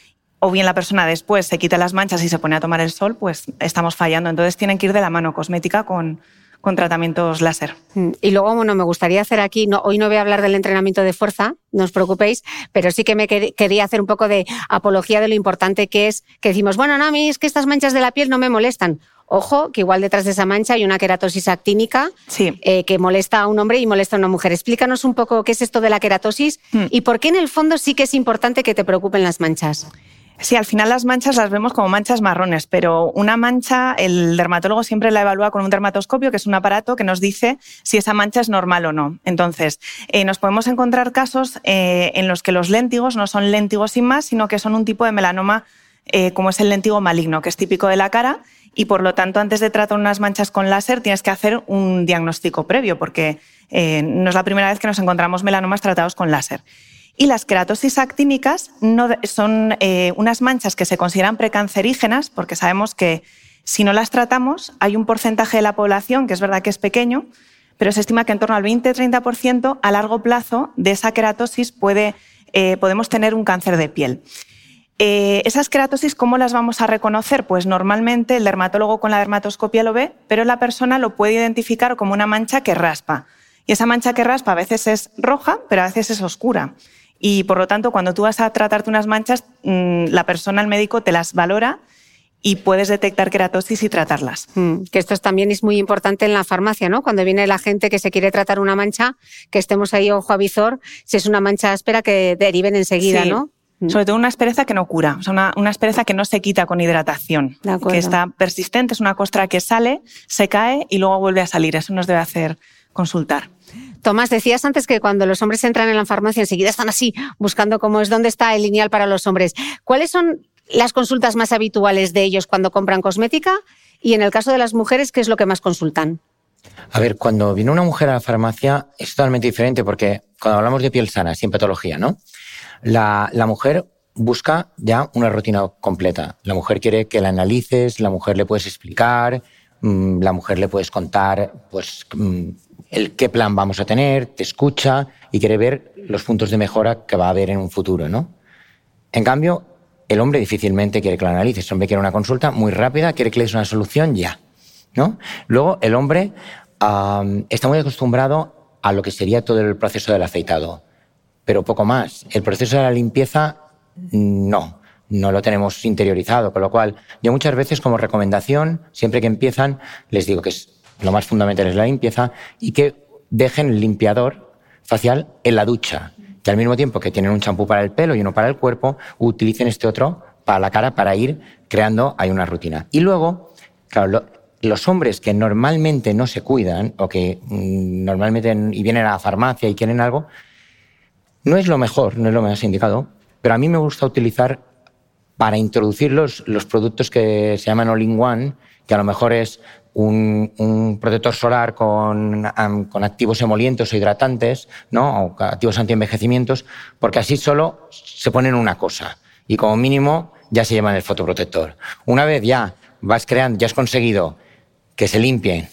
o bien la persona después se quita las manchas y se pone a tomar el sol, pues estamos fallando. Entonces tienen que ir de la mano cosmética con, con tratamientos láser. Mm, y luego, bueno, me gustaría hacer aquí, no, hoy no voy a hablar del entrenamiento de fuerza, no os preocupéis, pero sí que me quería hacer un poco de apología de lo importante que es que decimos, bueno, no, a mí es que estas manchas de la piel no me molestan. Ojo, que igual detrás de esa mancha hay una queratosis actínica eh, que molesta a un hombre y molesta a una mujer. Explícanos un poco qué es esto de la queratosis hmm. y por qué en el fondo sí que es importante que te preocupen las manchas. Sí, al final las manchas las vemos como manchas marrones, pero una mancha, el dermatólogo siempre la evalúa con un dermatoscopio, que es un aparato que nos dice si esa mancha es normal o no. Entonces, eh, nos podemos encontrar casos eh, en los que los léntigos no son léntigos sin más, sino que son un tipo de melanoma como es el léntigo maligno, que es típico de la cara y por lo tanto antes de tratar unas manchas con láser tienes que hacer un diagnóstico previo porque eh, no es la primera vez que nos encontramos melanomas tratados con láser. Y las queratosis actínicas no, son eh, unas manchas que se consideran precancerígenas porque sabemos que si no las tratamos hay un porcentaje de la población, que es verdad que es pequeño, pero se estima que en torno al 20-30% a largo plazo de esa queratosis eh, podemos tener un cáncer de piel. Eh, esas queratosis, ¿cómo las vamos a reconocer? Pues normalmente el dermatólogo con la dermatoscopia lo ve, pero la persona lo puede identificar como una mancha que raspa. Y esa mancha que raspa a veces es roja, pero a veces es oscura. Y por lo tanto, cuando tú vas a tratarte unas manchas, mm, la persona, el médico, te las valora y puedes detectar queratosis y tratarlas. Mm, que esto también es muy importante en la farmacia, ¿no? Cuando viene la gente que se quiere tratar una mancha, que estemos ahí ojo a visor, si es una mancha áspera, que deriven enseguida, ¿no? Mm. Sobre todo una aspereza que no cura, o sea, una, una, aspereza que no se quita con hidratación, que está persistente, es una costra que sale, se cae y luego vuelve a salir. Eso nos debe hacer consultar. Tomás, decías antes que cuando los hombres entran en la farmacia enseguida están así, buscando cómo es, dónde está el lineal para los hombres. ¿Cuáles son las consultas más habituales de ellos cuando compran cosmética? Y en el caso de las mujeres, ¿qué es lo que más consultan? A ver, cuando viene una mujer a la farmacia es totalmente diferente porque cuando hablamos de piel sana, sin patología, ¿no? La, mujer busca ya una rutina completa. La mujer quiere que la analices, la mujer le puedes explicar, mm, la mujer le puedes contar pues, mm, el, qué plan vamos a tener, te escucha y quiere ver los puntos de mejora que va a haber en un futuro. ¿no? En cambio, el hombre difícilmente quiere que la analices. El hombre quiere una consulta muy rápida, quiere que le des una solución ya. ¿no? Luego, el hombre está muy acostumbrado a lo que sería todo el proceso del afeitado pero poco más. El proceso de la limpieza, no, no lo tenemos interiorizado, con lo cual yo muchas veces como recomendación, siempre que empiezan, les digo que es, lo más fundamental es la limpieza y que dejen el limpiador facial en la ducha, que al mismo tiempo que tienen un champú para el pelo y uno para el cuerpo, utilicen este otro para la cara para ir creando ahí una rutina. Y luego, claro, los hombres que normalmente no se cuidan o que mm, normalmente y vienen a la farmacia y quieren algo, no es lo mejor, no es lo más indicado, pero a mí me gusta utilizar para introducir los, productos que se llaman all-in-one, que a lo mejor es un, protector solar con, activos emolientos o hidratantes, ¿no? o activos antienvejecimientos, porque así solo se ponen una cosa y como mínimo ya se llevan el fotoprotector. Una vez ya vas creando, ya has conseguido que se limpien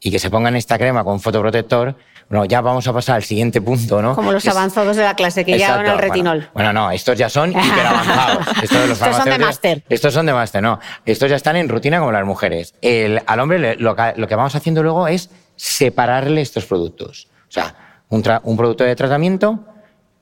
y que se pongan esta crema con fotoprotector, bueno, ya vamos a pasar al siguiente punto, ¿no? Como los avanzados de la clase que ya van al retinol. Bueno, no, estos ya son [laughs] hiper avanzados. Estos, son de máster. Estos son de máster, no. Estos ya están en rutina como las mujeres. El, al hombre lo que, vamos haciendo luego es separarle estos productos. O sea, un, un producto de tratamiento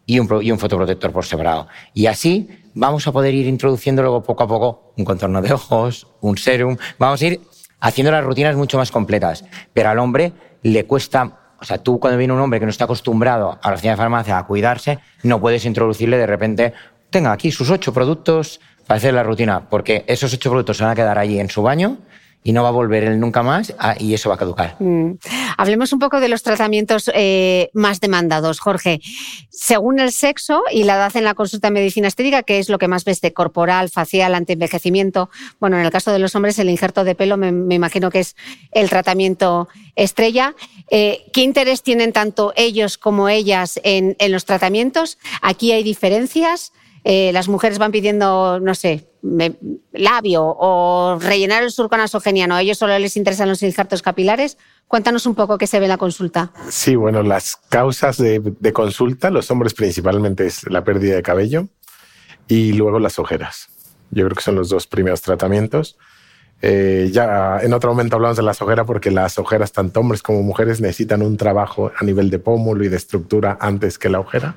y un, y un fotoprotector por separado. Y así vamos a poder ir introduciendo luego poco a poco un contorno de ojos, un serum. Vamos a ir haciendo las rutinas mucho más completas. Pero al hombre le cuesta o sea, tú cuando viene un hombre que no está acostumbrado a la oficina de farmacia a cuidarse, no puedes introducirle de repente, tenga aquí sus ocho productos para hacer la rutina, porque esos ocho productos se van a quedar allí en su baño y no va a volver él nunca más ah, y eso va a caducar. Mm. Hablemos un poco de los tratamientos eh, más demandados, Jorge. Según el sexo y la edad en la consulta de medicina estética, ¿qué es lo que más ves de corporal, facial, antienvejecimiento? Bueno, en el caso de los hombres, el injerto de pelo me, imagino que es el tratamiento estrella. Eh, ¿Qué interés tienen tanto ellos como ellas en los tratamientos? ¿Aquí hay diferencias? Eh, las mujeres van pidiendo, no sé, labio o rellenar el surco nasogeniano, a ellos solo les interesan los injertos capilares. Cuéntanos un poco qué se ve en la consulta. Sí, bueno, las causas de, consulta, los hombres principalmente es la pérdida de cabello y luego las ojeras. Yo creo que son los dos primeros tratamientos. Eh, ya en otro momento hablamos de las ojeras porque las ojeras, tanto hombres como mujeres, necesitan un trabajo a nivel de pómulo y de estructura antes que la ojera.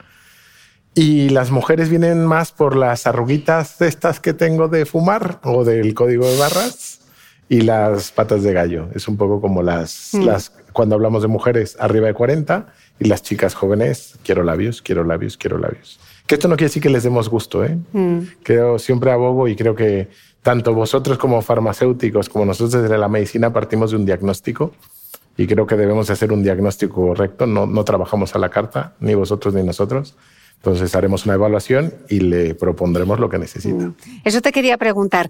Y las mujeres vienen más por las arruguitas estas que tengo de fumar o del código de barras y las patas de gallo. Es un poco como las, mm. las cuando hablamos de mujeres arriba de 40 y las chicas jóvenes, quiero labios, quiero labios, quiero labios. Que esto no quiere decir que les demos gusto, ¿eh? Mm. Creo siempre abogo y creo que tanto vosotros como farmacéuticos como nosotros desde la medicina partimos de un diagnóstico y creo que debemos hacer un diagnóstico correcto. No, no trabajamos a la carta, ni vosotros ni nosotros. Entonces haremos una evaluación y le propondremos lo que necesita. Eso te quería preguntar.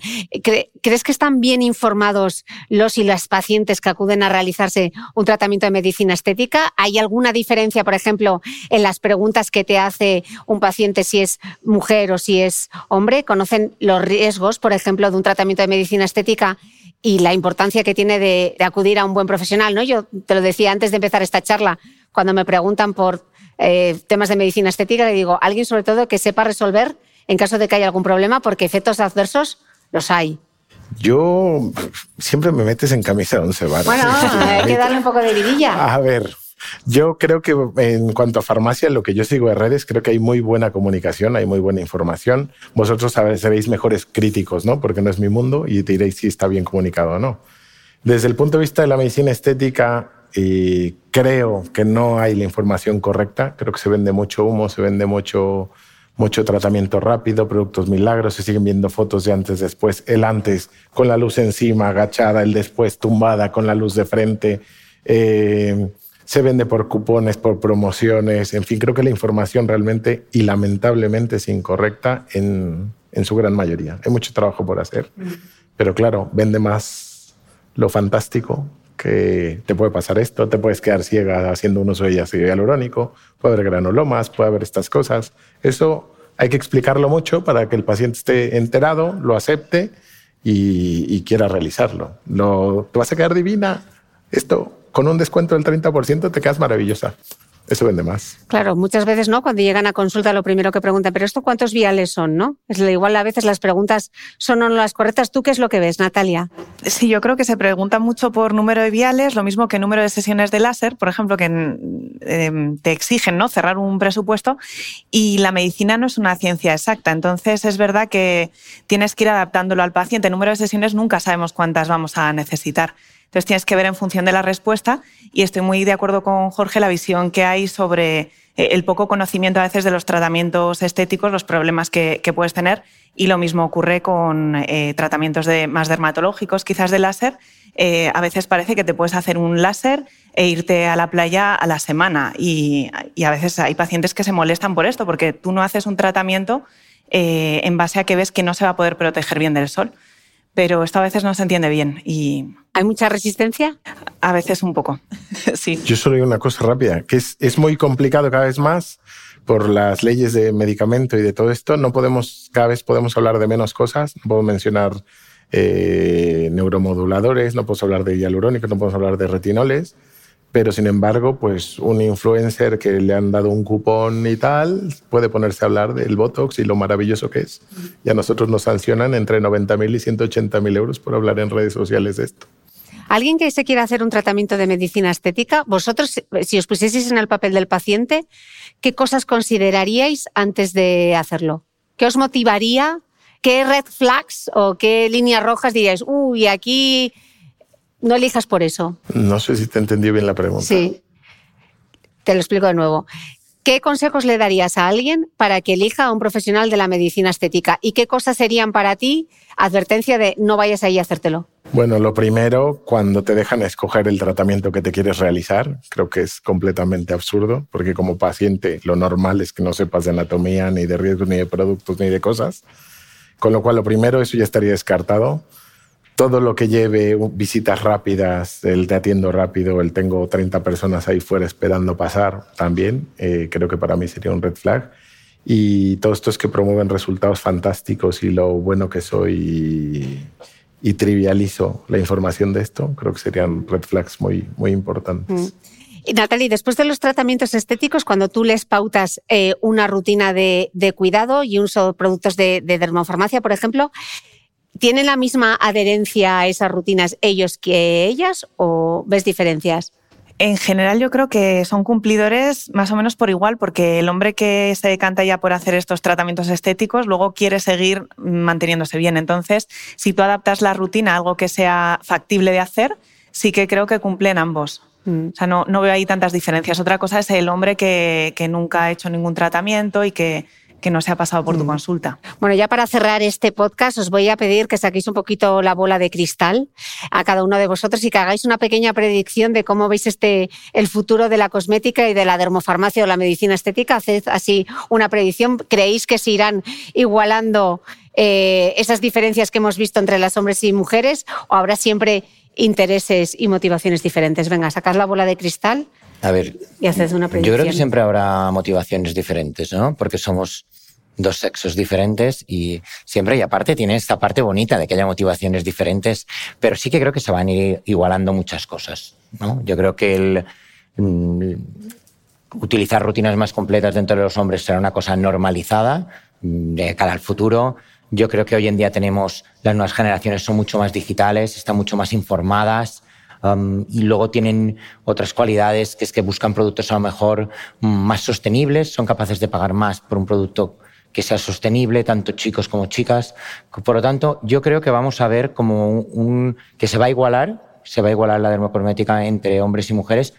¿Crees que están bien informados los y las pacientes que acuden a realizarse un tratamiento de medicina estética? ¿Hay alguna diferencia, por ejemplo, en las preguntas que te hace un paciente si es mujer o si es hombre? ¿Conocen los riesgos, por ejemplo, de un tratamiento de medicina estética y la importancia que tiene de, de acudir a un buen profesional? ¿no? Yo te lo decía antes de empezar esta charla, cuando me preguntan por eh, temas de medicina estética, le digo, alguien sobre todo que sepa resolver en caso de que haya algún problema, porque efectos adversos los hay. Yo siempre me metes en camisa de once varas. Bueno, [laughs] hay que darle un poco de vidilla. A ver, yo creo que en cuanto a farmacia, lo que yo sigo en redes, creo que hay muy buena comunicación, hay muy buena información. Vosotros seréis mejores críticos, ¿no? Porque no es mi mundo y diréis si está bien comunicado o no. Desde el punto de vista de la medicina estética, y creo que no hay la información correcta. Creo que se vende mucho humo, se vende mucho, mucho tratamiento rápido, productos milagros, se siguen viendo fotos de antes, después, el antes con la luz encima, agachada, el después tumbada con la luz de frente. Eh, se vende por cupones, por promociones, en fin, creo que la información realmente y lamentablemente es incorrecta en, en su gran mayoría. Hay mucho trabajo por hacer, mm. pero claro, vende más lo fantástico que te puede pasar esto, te puedes quedar ciega haciendo un uso de ácido hialurónico, puede haber granulomas, puede haber estas cosas. Eso hay que explicarlo mucho para que el paciente esté enterado, lo acepte y, quiera realizarlo. No, te vas a quedar divina. Esto, con un descuento del 30%, te quedas maravillosa eso vende más. Claro, muchas veces, ¿no? Cuando llegan a consulta, lo primero que preguntan, pero esto cuántos viales son, ¿no? Es igual a veces las preguntas son o no las correctas. ¿Tú qué es lo que ves, Natalia? Sí, yo creo que se pregunta mucho por número de viales, lo mismo que número de sesiones de láser, por ejemplo, que em, te exigen, ¿no? Cerrar un presupuesto y la medicina no es una ciencia exacta. Entonces, es verdad que tienes que ir adaptándolo al paciente. número de sesiones nunca sabemos cuántas vamos a necesitar. Entonces tienes que ver en función de la respuesta y estoy muy de acuerdo con Jorge la visión que hay sobre eh, el poco conocimiento a veces de los tratamientos estéticos, los problemas que, puedes tener y lo mismo ocurre con eh, tratamientos de, más dermatológicos, quizás de láser. Eh, a veces parece que te puedes hacer un láser e irte a la playa a la semana y, y a veces hay pacientes que se molestan por esto porque tú no haces un tratamiento eh, en base a que ves que no se va a poder proteger bien del sol. Pero esto a veces no se entiende bien y... ¿Hay mucha resistencia? A veces un poco, [laughs] sí. Yo solo digo una cosa rápida, que es, es muy complicado cada vez más por las leyes de medicamento y de todo esto. No podemos, cada vez podemos hablar de menos cosas. No puedo mencionar eh, neuromoduladores, no puedo hablar de hialurónicos, no puedo hablar de retinoles pero sin embargo, pues un influencer que le han dado un cupón y tal puede ponerse a hablar del Botox y lo maravilloso que es. Y a nosotros nos sancionan entre 90.000 y 180.000 euros por hablar en redes sociales de esto. Alguien que se quiera hacer un tratamiento de medicina estética, vosotros, si os pusieseis en el papel del paciente, ¿qué cosas consideraríais antes de hacerlo? ¿Qué os motivaría? ¿Qué red flags o qué líneas rojas diríais, uy, aquí no elijas por eso. No sé si te entendí bien la pregunta. Sí. Te lo explico de nuevo. ¿Qué consejos le darías a alguien para que elija a un profesional de la medicina estética? ¿Y qué cosas serían para ti advertencia de no vayas ahí a hacértelo? Bueno, lo primero, cuando te dejan escoger el tratamiento que te quieres realizar, creo que es completamente absurdo, porque como paciente lo normal es que no sepas de anatomía, ni de riesgos, ni de productos, ni de cosas. Con lo cual, lo primero, eso ya estaría descartado todo lo que lleve visitas rápidas, el te atiendo rápido, el tengo 30 personas ahí fuera esperando pasar también, eh, creo que para mí sería un red flag. Y todos estos que promueven resultados fantásticos y lo bueno que soy y, trivializo la información de esto, creo que serían red flags muy, muy importantes. Mm. Y Natalie, después de los tratamientos estéticos, cuando tú les pautas eh, una rutina de, cuidado y uso de productos de, de dermofarmacia, por ejemplo, ¿Tienen la misma adherencia a esas rutinas ellos que ellas o ves diferencias? En general yo creo que son cumplidores más o menos por igual, porque el hombre que se decanta ya por hacer estos tratamientos estéticos luego quiere seguir manteniéndose bien. Entonces, si tú adaptas la rutina a algo que sea factible de hacer, sí que creo que cumplen ambos. Mm. O sea, no, no, veo ahí tantas diferencias. Otra cosa es el hombre que, que nunca ha hecho ningún tratamiento y que que no se ha pasado por tu mm. consulta. Bueno, ya para cerrar este podcast os voy a pedir que saquéis un poquito la bola de cristal a cada uno de vosotros y que hagáis una pequeña predicción de cómo veis este el futuro de la cosmética y de la dermofarmacia o la medicina estética. Haced así una predicción. ¿Creéis que se irán igualando eh, esas diferencias que hemos visto entre las hombres y mujeres o habrá siempre intereses y motivaciones diferentes? Venga, sacad la bola de cristal. A ver, y haced una predicción. yo creo que siempre habrá motivaciones diferentes, ¿no? Porque somos dos sexos diferentes y siempre, y aparte tiene esta parte bonita de que haya motivaciones diferentes, pero sí que creo que se van a ir igualando muchas cosas. ¿no? Yo creo que el mm, utilizar rutinas más completas dentro de los hombres será una cosa normalizada mm, de cara al futuro. Yo creo que hoy en día tenemos, las nuevas generaciones son mucho más digitales, están mucho más informadas, um, y luego tienen otras cualidades que es que buscan productos a lo mejor más sostenibles, son capaces de pagar más por un producto que sea sostenible, tanto chicos como chicas. Por lo tanto, yo creo que vamos a ver como un, que se va a igualar, se va a igualar la dermocosmética entre hombres y mujeres,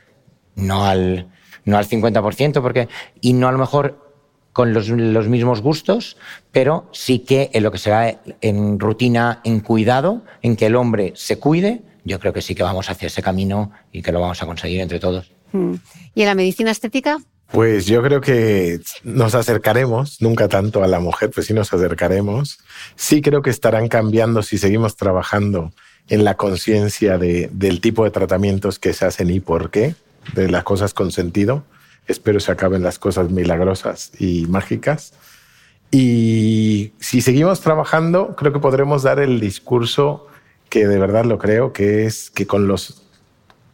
no al, no al 50%, porque, y no a lo mejor con los, los, mismos gustos, pero sí que en lo que será en rutina, en cuidado, en que el hombre se cuide, yo creo que sí que vamos hacia ese camino y que lo vamos a conseguir entre todos. Hmm. ¿Y en la medicina estética? Pues yo creo que nos acercaremos, nunca tanto a la mujer, pues sí nos acercaremos. Sí creo que estarán cambiando si seguimos trabajando en la conciencia de, del tipo de tratamientos que se hacen y por qué, de las cosas con sentido. Espero se acaben las cosas milagrosas y mágicas. Y si seguimos trabajando, creo que podremos dar el discurso que de verdad lo creo, que es que con los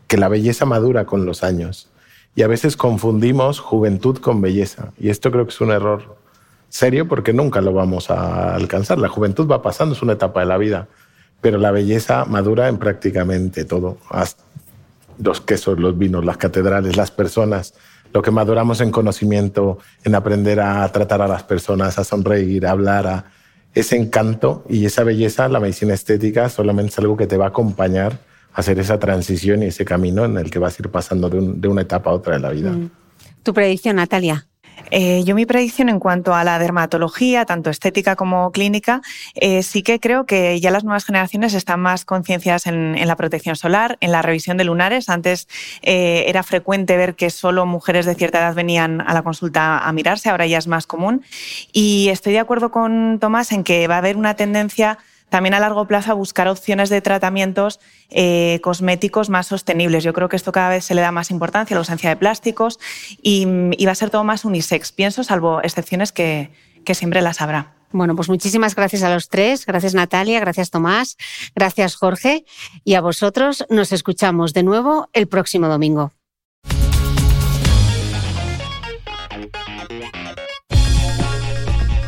que la belleza madura con los años y a veces confundimos juventud con belleza. Y esto creo que es un error serio porque nunca lo vamos a alcanzar. La juventud va pasando, es una etapa de la vida, pero la belleza madura en prácticamente todo. Los quesos, los vinos, las catedrales, las personas, lo que maduramos en conocimiento, en aprender a tratar a las personas, a sonreír, a hablar, a ese encanto y esa belleza, la medicina estética solamente es algo que te va a acompañar hacer esa transición y ese camino en el que vas a ir pasando de, una etapa a otra de la vida. Mm. ¿Tu predicción, Natalia? Eh, yo mi predicción en cuanto a la dermatología, tanto estética como clínica, eh, sí que creo que ya las nuevas generaciones están más concienciadas en, la protección solar, en la revisión de lunares. Antes eh, era frecuente ver que solo mujeres de cierta edad venían a la consulta a mirarse, ahora ya es más común. Y estoy de acuerdo con Tomás en que va a haber una tendencia también a largo plazo a buscar opciones de tratamientos eh, cosméticos más sostenibles. Yo creo que esto cada vez se le da más importancia, la ausencia de plásticos, y, va a ser todo más unisex, pienso, salvo excepciones que, que siempre las habrá. Bueno, pues muchísimas gracias a los tres. Gracias Natalia, gracias Tomás, gracias Jorge. Y a vosotros nos escuchamos de nuevo el próximo domingo.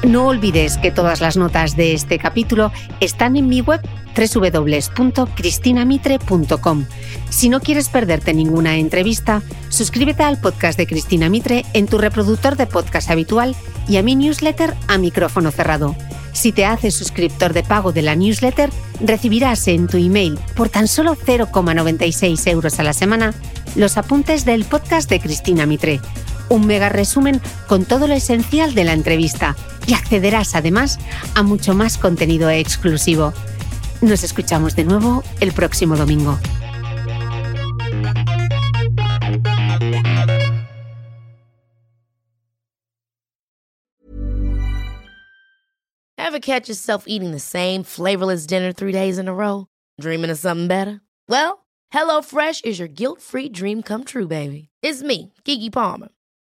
No olvides que todas las notas de este capítulo están en mi web www.cristinamitre.com. Si no quieres perderte ninguna entrevista, suscríbete al podcast de Cristina Mitre en tu reproductor de podcast habitual y a mi newsletter a micrófono cerrado. Si te haces suscriptor de pago de la newsletter, recibirás en tu email por tan solo 0,96 euros a la semana los apuntes del podcast de Cristina Mitre un mega resumen con todo lo esencial de la entrevista y accederás además a mucho más contenido exclusivo. Nos escuchamos de nuevo el próximo domingo. Ever catch yourself eating the same flavorless dinner three days in a row? Dreaming of something better? Well, HelloFresh is your guilt-free dream come true, baby. It's me, Kiki Palmer.